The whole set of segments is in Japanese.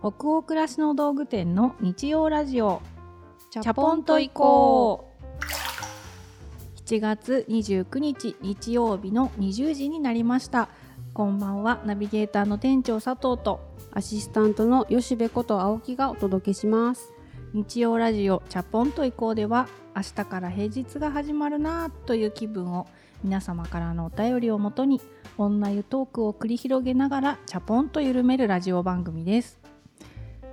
北欧暮らしの道具店の日曜ラジオ。チャポンと行こう。7月29日日曜日の20時になりました。こんばんはナビゲーターの店長佐藤と。アシスタントの吉部こと青木がお届けします。日曜ラジオチャポンと行こうでは明日から平日が始まるなという気分を皆様からのお便りをもとに女湯トークを繰り広げながらチャポンと緩めるラジオ番組です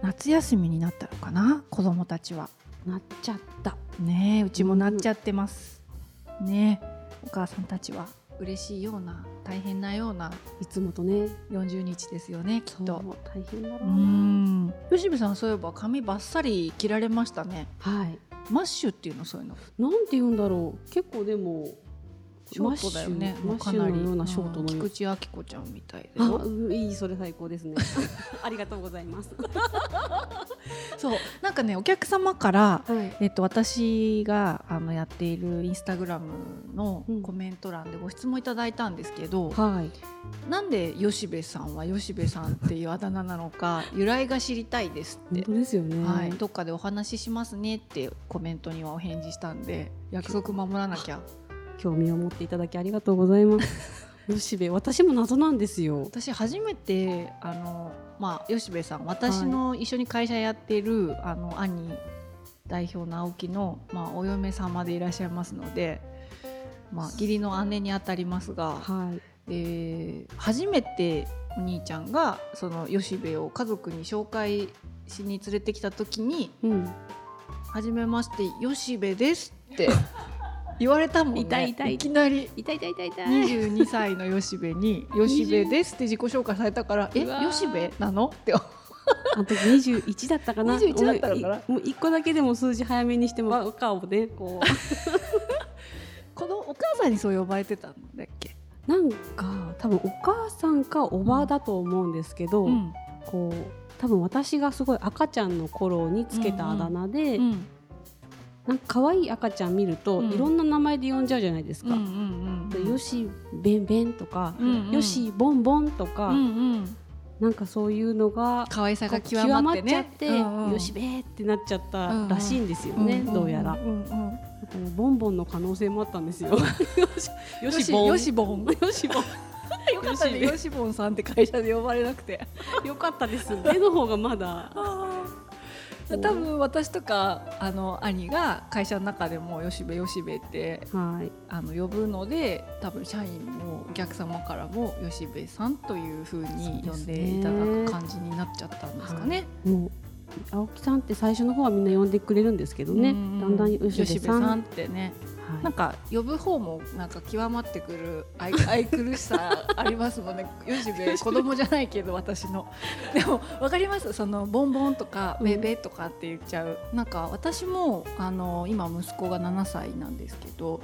夏休みになったのかな？子供たちは。なっちゃった。ねえうちもなっちゃってます、ねえお母さんたちは。嬉しいような大変なようないつもとね。40日ですよねきっと。大変だろううな、ん。吉部さんそういえば髪バッサリ切られましたね。はい。マッシュっていうのそういうの。なんて言うんだろう。結構でもショートだよね。マッシュマッシュのようなショートの菊池亜希子ちゃんみたいで。あうんいいそれ最高ですね。ありがとうございます。そうなんかねお客様からはい。えっと、私があのやっているインスタグラムのうん。コメント欄でご質問いただいたんですけど、はい。なんで吉部さんは吉部さんっていうあだ名なのか由来が知りたいですって、本当ですよね。はい、どっかでお話ししますねってコメントにはお返事したんで約束守らなきゃ興味を持っていただきありがとうございます。吉部私も謎なんですよ。私初めてあの、まあ、吉部さん私の一緒に会社やってる、あの兄代表の青木の、まあ、お嫁様でいらっしゃいますので、まあ、義理の姉にあたりますが、はい。えー初めてお兄ちゃんがその吉部を家族に紹介しに連れてきた時にうん「はじめまして吉部です」って 言われたもんね。痛い痛い。いきなり。痛い痛い痛い痛い。22歳の吉部に「吉部です」って自己紹介されたから「え吉部なの?」ってあの時21だったかな。21だったのかな？もう一個だけでも数字早めにしても赤をねこ このお母さんにそう呼ばれてたんだっけ、うなんか多分お母さんかおばだと思うんですけど、うん。こう多分私がすごい赤ちゃんの頃につけたあだ名で、うんなんか可愛い赤ちゃん見ると、うんいろんな名前で呼んじゃうじゃないですか。うんうんでよしべんべんとか、うんうんよしボンボンとか、うんうんなんかそういうのが可愛さが極まってねっちゃって、うんうんよしべーってなっちゃったらしいんですよね、んんどうやら。んうんだからボンボンの可能性もあったんですよ。よしよしよしぼんよしボン。よかったねよしぼんさんって会社で呼ばれなくて よかったです。手の方がまだ。多分私とかあの兄が会社の中でもよしべよしべってはい。あの呼ぶので多分社員もお客様からも吉部さんというふうに呼んでいただく感じになっちゃったんですかね。青木さんって最初の方はみんな呼んでくれるんですけどね。うんだんだん吉部。さんってね、はいなんか呼ぶ方もなんか極まってくる愛 愛くるしさありますもんね。吉部子供じゃないけど私の。でもわかります？そのボンボンとかうんベベとかって言っちゃう。なんか私もあの今息子が7歳なんですけど。はい。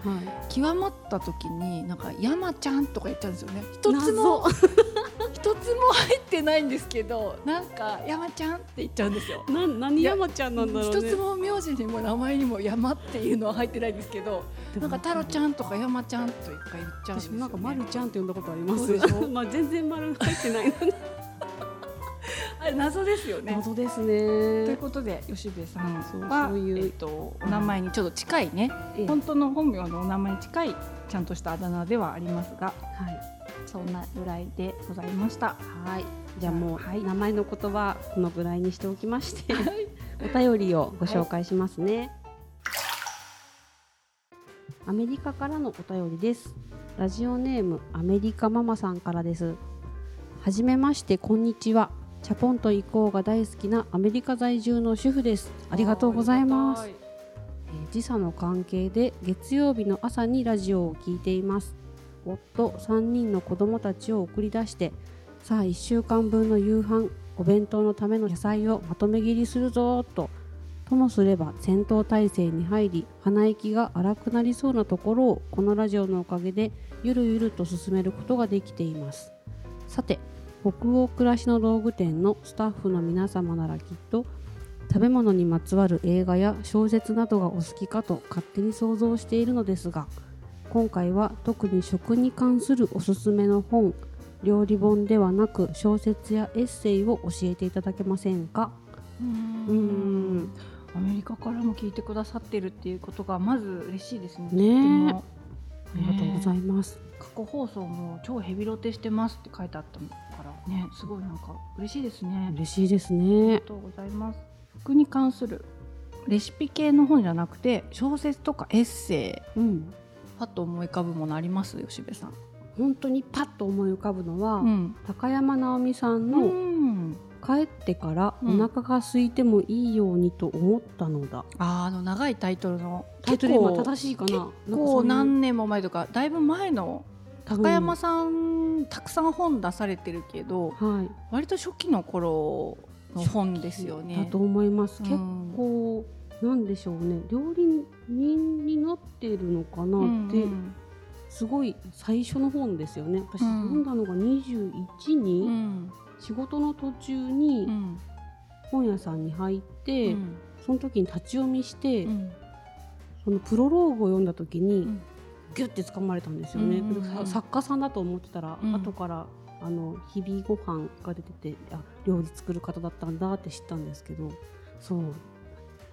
極まった時になんか山ちゃんとか言っちゃうんですよね一つも謎 一つも入ってないんですけどなんか山ちゃんって言っちゃうんですよな何山ちゃんなんだろうね。一つも名字にも名前にも山っていうのは入ってないんですけどなんか太郎ちゃんとか山ちゃんと一回言っちゃうんですよ、ね、私もなんか丸ちゃんって呼んだことあります。まあ全然丸入ってない。あれ謎ですよね謎ですというね。ことで吉部さんそうはそういうと、お名前にちょっと近いねええ本当の本名のお名前に近いちゃんとしたあだ名ではありますがはい。そんな由来でございました。はい。じゃあもう、はい名前の言葉このぐらいにしておきまして、お便りをご紹介しますね。アメリカからのお便りです。ラジオネームアメリカママさんからです。はじめましてこんにちは。チャポンと行こうが大好きなアメリカ在住の主婦です。ありがとうございます。えー時差の関係で月曜日の朝にラジオを聞いています夫3人の子供たちを送り出してさあ1週間分の夕飯お弁当のための野菜をまとめ切りするぞーとともすれば戦闘態勢に入り鼻息が荒くなりそうなところをこのラジオのおかげでゆるゆると進めることができています。さて北欧暮らしの道具店のスタッフの皆様ならきっと食べ物にまつわる映画や小説などがお好きかと勝手に想像しているのですが今回は特に食に関するおすすめの本料理本ではなく小説やエッセイを教えていただけませんか？ううん。んアメリカからも聞いてくださってるっていうことがまず嬉しいですね。ねありがとうございます、過去放送も超ヘビロテしてますって書いてあったからねすごいなんか嬉しいですね。嬉しいですありねがとうございます。服に関するレシピ系の本じゃなくて小説とかエッセイうんパッと思い浮かぶものあります？吉部さん。本当にパッと思い浮かぶのは、うん。高山直美さんうのん。「帰ってからおうん。腹が空いてもいいようにと思ったのだ」あーあの長いタイトルの。タイトル今結構正しいかな。結構何年も前とかだいぶ前の高山さんたくさん本出されてるけどはい。割と初期の頃の本ですよね。だと思います、結うん。構なんでしょうね。料理人になってるのかなって、うん。すごい最初の本ですよね。私うん。読んだのが21うに、ん仕事の途中うにん本屋さんに入って、うん。その時に立ち読みして、うん。そのプロローグを読んだ時に、うん。ギュッて掴まれたんですよね、うんうんうん。さ作家さんだと思ってたら、うん。後からあの日々ご飯が出ててあ料理作る方だったんだって知ったんですけどそう。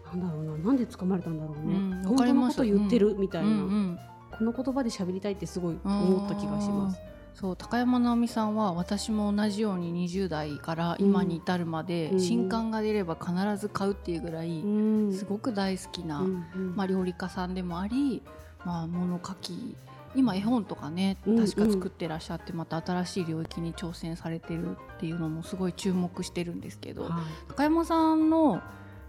なんだろうな。なんで掴まれたんだろうね、うん。わ本当のこと言ってるみたいな、うんうん。この言葉で喋りたいってすごい思った気がします。そう高山直美さんは私も同じように20代から今に至るまで、うん。新刊が出れば必ず買うっていうぐらい、うん。すごく大好きな、うんうん。まあ、料理家さんでもあり、まあ、物書き今絵本とかねうん。確か作ってらっしゃって、また新しい領域に挑戦されてるっていうのもすごい注目してるんですけど、はい。高山さんの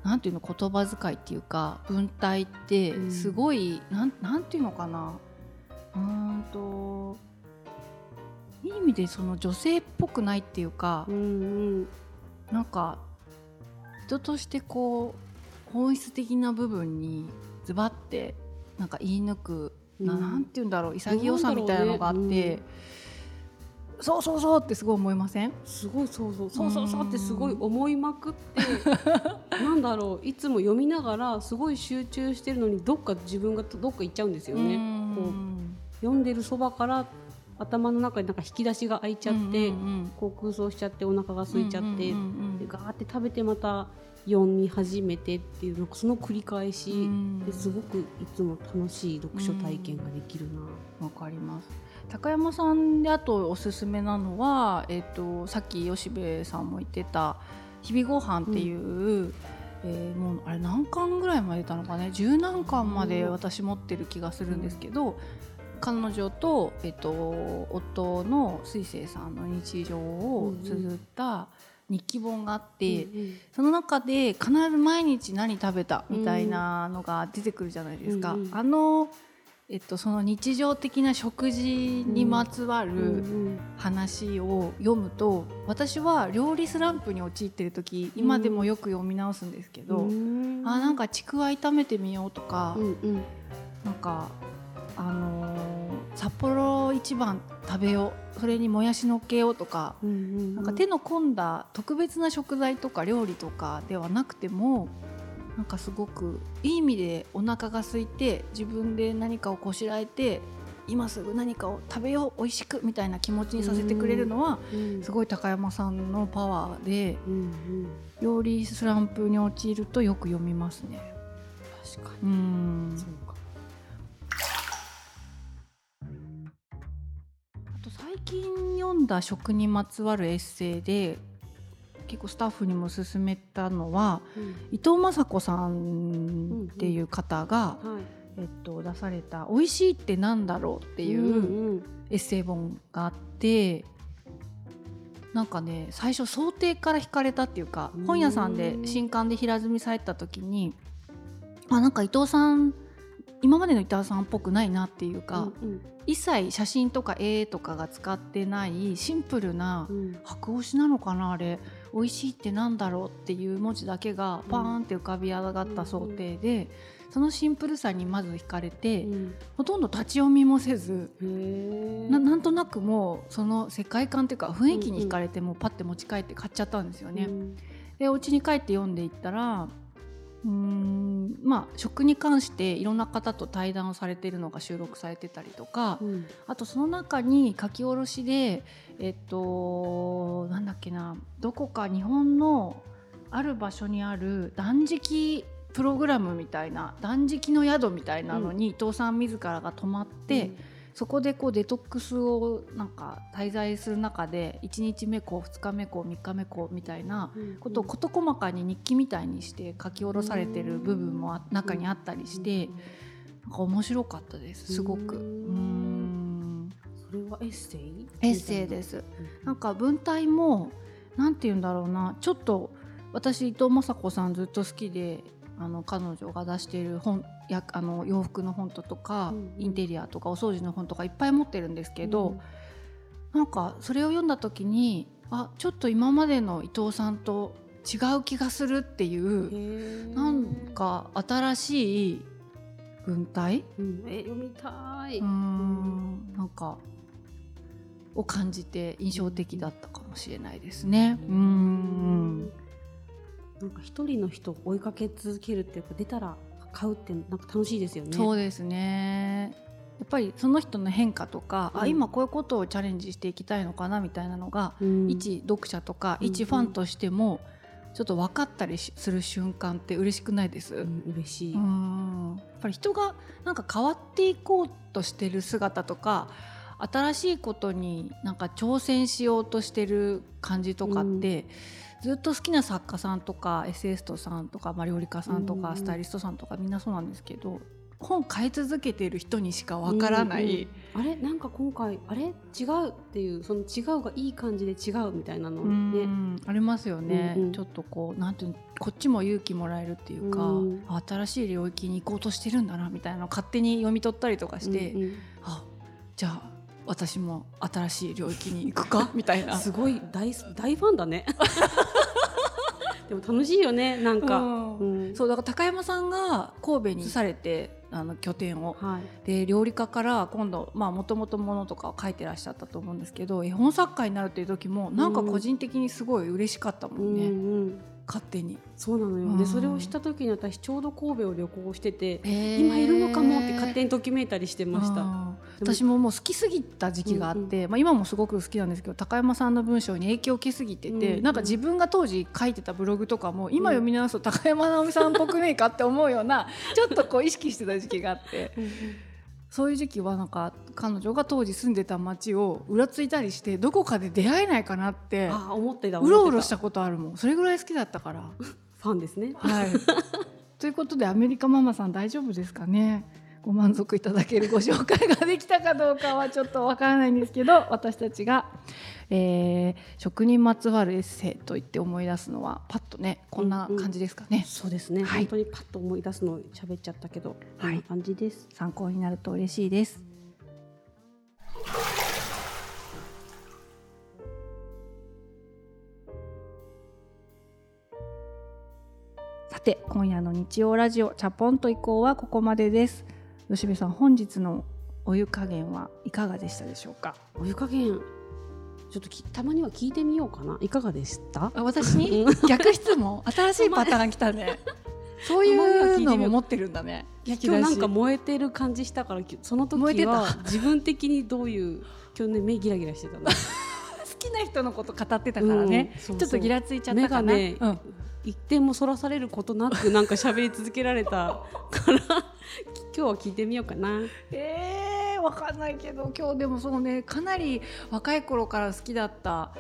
なんていうの言葉遣いっていうか文体ってうん。すごい、なんなんていうのかな。うーんといい意味でその女性っぽくないっていうか、うんうん。なんか人としてこう本質的な部分にズバってなんか言い抜く、なうん。なんて言うんだろう潔さみたいなのがあって、なんだろうね。そうそうそうってすごい思いません？すごいそうそう。そうそうそうってすごい思いまくって なんだろういつも読みながらすごい集中してるのにどっか自分がどっか行っちゃうんですよね。こう読んでるそばから頭の中になんか引き出しが開いちゃって、こう空想しちゃってお腹が空いちゃって、でガーって食べてまた読み始めてっていうのその繰り返し、ですごくいつも楽しい読書体験ができるな。わかります。高山さんであとおすすめなのは、えっとさっき吉部さんも言ってた「日々ご飯っていう、えーもうあれ何巻ぐらいまで出たのかね。十何巻まで私持ってる気がするんですけど、彼女と、えっと夫の水星さんの日常を綴った日記本があって、うんその中で必ず毎日何食べたみたいなのが出てくるじゃないですか。うんうん。あのえっと、その日常的な食事にまつわうんうるん。話を読むと、私は料理スランプに陥ってる時今でもよく読み直すんですけど、うん。あなんかちくわ炒めてみようとか、うんうん。なんかあのー札幌一番食べようそれにもやしのっけようとかうんうんなんか手の込んだ特別な食材とか料理とかではなくてもなんかすごくいい意味でお腹が空いて自分で何かをこしらえて今すぐ何かを食べよう美味しくみたいな気持ちにさせてくれるのはうんすごい高山さんのパワーでうんうん料理スランプに陥るとよく読みますね。確かうん。にそうか最近読んだ食にまつわるエッセイで結構スタッフにも勧めたのは伊藤雅子さんっていう方が、はい。えっと、出された「美味しいってなんだろう」っていううんエッセイ本があってなんかね最初想定から惹かれたっていうかうん。本屋さんで新刊で平積みされた時にあなんか伊藤さん今までの伊藤さんっぽくないなっていうか、うん一切写真とか絵とかが使ってないシンプルなうん。白押しなのかなあれ。美味しいってなんだろうっていう文字だけがパーンって浮かび上がった想定で、そのシンプルさにまず惹かれて、うん。ほとんど立ち読みもせず、ななんとなくもうその世界観っていうか雰囲気に惹かれてもうパッて持ち帰って買っちゃったんですよね。でお家に帰って読んでいったらうんまあ食に関していろんな方と対談をされているのが収録されてたりとか、うん。あとその中に書き下ろしでえっとなんだっけなどこか日本のある場所にある断食プログラムみたいな断食の宿みたいなのに伊藤さん自らが泊まって、そこでこうデトックスをなんか滞在する中で1日目こう2日目こう3日目こうみたいなうんことを事細かに日記みたいにして書き下ろされてる部分もあ中にあったりしてなんか面白かったですすごく。ううん。んそれはエッセイ？エッセイです。うんなんか文体もなんて言うんだろうな。ちょっと私伊藤雅子さんずっと好きであの彼女が出している本やあの洋服の本とか、うんうん。インテリアとかお掃除の本とかいっぱい持ってるんですけど、なんかそれを読んだ時にあちょっと今までの伊藤さんと違う気がするっていうなんか新しい文体？うん。え読みたい、うーん。なんかを感じて印象的だったかもしれないですね。うーんなんか一人の人を追いかけ続けるっていうか出たら買うってなんか楽しいですよね。そうですね。やっぱりその人の変化とか、あうん。今こういうことをチャレンジしていきたいのかなみたいなのが、うん。一読者とかうん。一ファンとしてもちょっと分かったりしする瞬間って嬉しくないです、うん嬉しい。うん。やっぱり人がなんか変わっていこうとしてる姿とか新しいことになんか挑戦しようとしてる感じとかって、ずっと好きな作家さんとかエッセイストさんとか、まあ、料理家さんとか、うん。スタイリストさんとかみんなそうなんですけど本変え続けてる人にしかわからない、うんうんあれ？なんか今回あれ？違うっていうその違うがいい感じで違うみたいなのうん。ね。ありますよね、うんうん。ちょっとこうなんていうのこっちも勇気もらえるっていうか、うん。あ新しい領域に行こうとしてるんだなみたいなのを勝手に読み取ったりとかして、うんうん。あじゃあ私も新しい領域に行くか？みたいな。すごい大大ファンだね。でも楽しいよねなんか。うんうんそうだから高山さんが神戸に移されてあの拠点をはい。で料理家から今度もともとものとかを書いてらっしゃったと思うんですけど絵本作家になるっていう時もなんか個人的にすごい嬉しかったもうんんね、うん。勝手に。そうなのよ。うんでそれをした時に私ちょうど神戸を旅行してて。今今いるのかもって勝手にときめいたりしてました。私ももう好きすぎた時期があって、まあ、今もすごく好きなんですけど高山さんの文章に影響を受けすぎてて、うんなんか自分が当時書いてたブログとかも今読み直すと高山直美さんっぽくねえかって思うような ちょっとこう意識してた時期があってそういう時期はなんか彼女が当時住んでた町をうらついたりしてどこかで出会えないかなってあ思ってた。うろうろしたことあるもんそれぐらい好きだったから。ファンですね。はい、ということでアメリカママさん大丈夫ですかね？ご満足いただけるご紹介ができたかどうかはちょっとわからないんですけど 私たちが、えー食にまつわるエッセイと言って思い出すのはパッとねこんな感じですかね、そうですね、はい。本当にパッと思い出すのを喋っちゃったけど、こはい。んな感じです。参考になると嬉しいです。さて今夜の日曜ラジオチャポンと以降はここまでです吉部さん本日のお湯加減はいかがでしたでしょうか？お湯加減、ちょっときたまには聞いてみようかな。いかがでした？あ私？に逆質問。新しいパターン来たね。そういうのも持ってるんだね。いや今日なんか燃えてる感じしたから、きその時は自分的にどういう今日ね目ギラギラしてたの。好きな人のこと語ってたからね、うんそうそう。ちょっとギラついちゃったかな、ね、うん、一点もそらされることなくなんか喋り続けられたから。今日は聞いてみようかな。えー、わかんないけど。今日でもそうね。かなり若い頃から好きだった。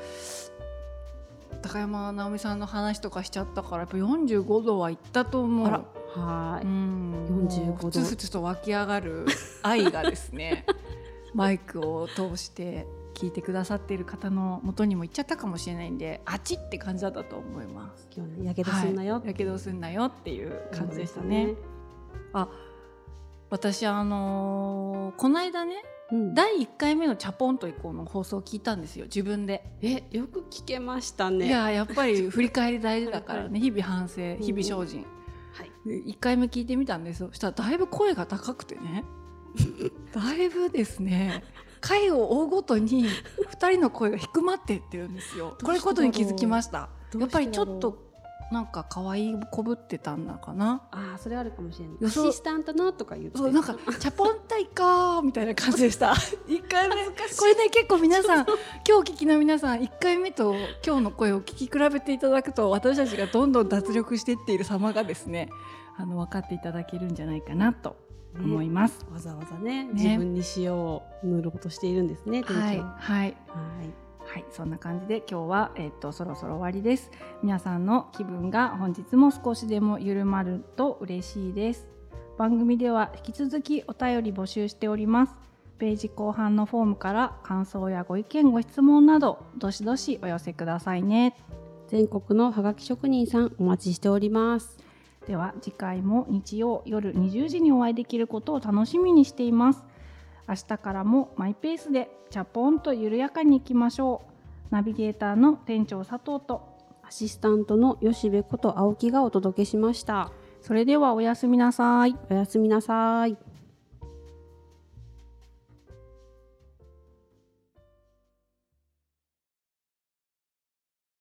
高山直美さんの話とかしちゃったからやっぱ45度はいったと思う。はうい。ん45度。ふつふつと湧き上がる愛がですね マイクを通して聞いてくださっている方の元にも行っちゃったかもしれないんであっちって感じだったと思います。今日はねやけどすんなよ。はいやけどすんなよっていう感じでしたね。あ私あのーこの間ねうん第1回目の「チャポンと以降」の放送を聞いたんですよ自分で、えよく聞けましたね。いややっぱり振り返り大事だからはね 日々反省ん日々精進、はい。で1回目聞いてみたんですよそしたらだいぶ声が高くてね だいぶですね回を追うごとに 2人の声が低まっていってるんですよ。これことに気づきました。やっぱりちょっとなんか可愛いこぶってたんだかな。ああそれあるかもしれない。アシスタントのとか言ってそうなんか「チャポンタイか」みたいな感じでした。一回目。これね結構皆さん今日聞きの皆さん1回目と今日の声を聞き比べていただくと私たちがどんどん脱力していっている様がですねあの分かっていただけるんじゃないかなと思います。わざわざね自分に塩を塗ろうとしているんですねはいはいはい、そんな感じで今日は、えっとそろそろ終わりです。皆さんの気分が本日も少しでも緩まると嬉しいです。番組では引き続きお便り募集しております。ページ後半のフォームから感想やご意見ご質問などどしどしお寄せくださいね。全国のハガキ職人さんお待ちしておりますでは次回も日曜夜20時にお会いできることを楽しみにしています。明日からもマイペースでチャポンと緩やかにいきましょう。ナビゲーターの店長佐藤とアシスタントの吉部こと青木がお届けしましたそれではおやすみなさい。おやすみなさい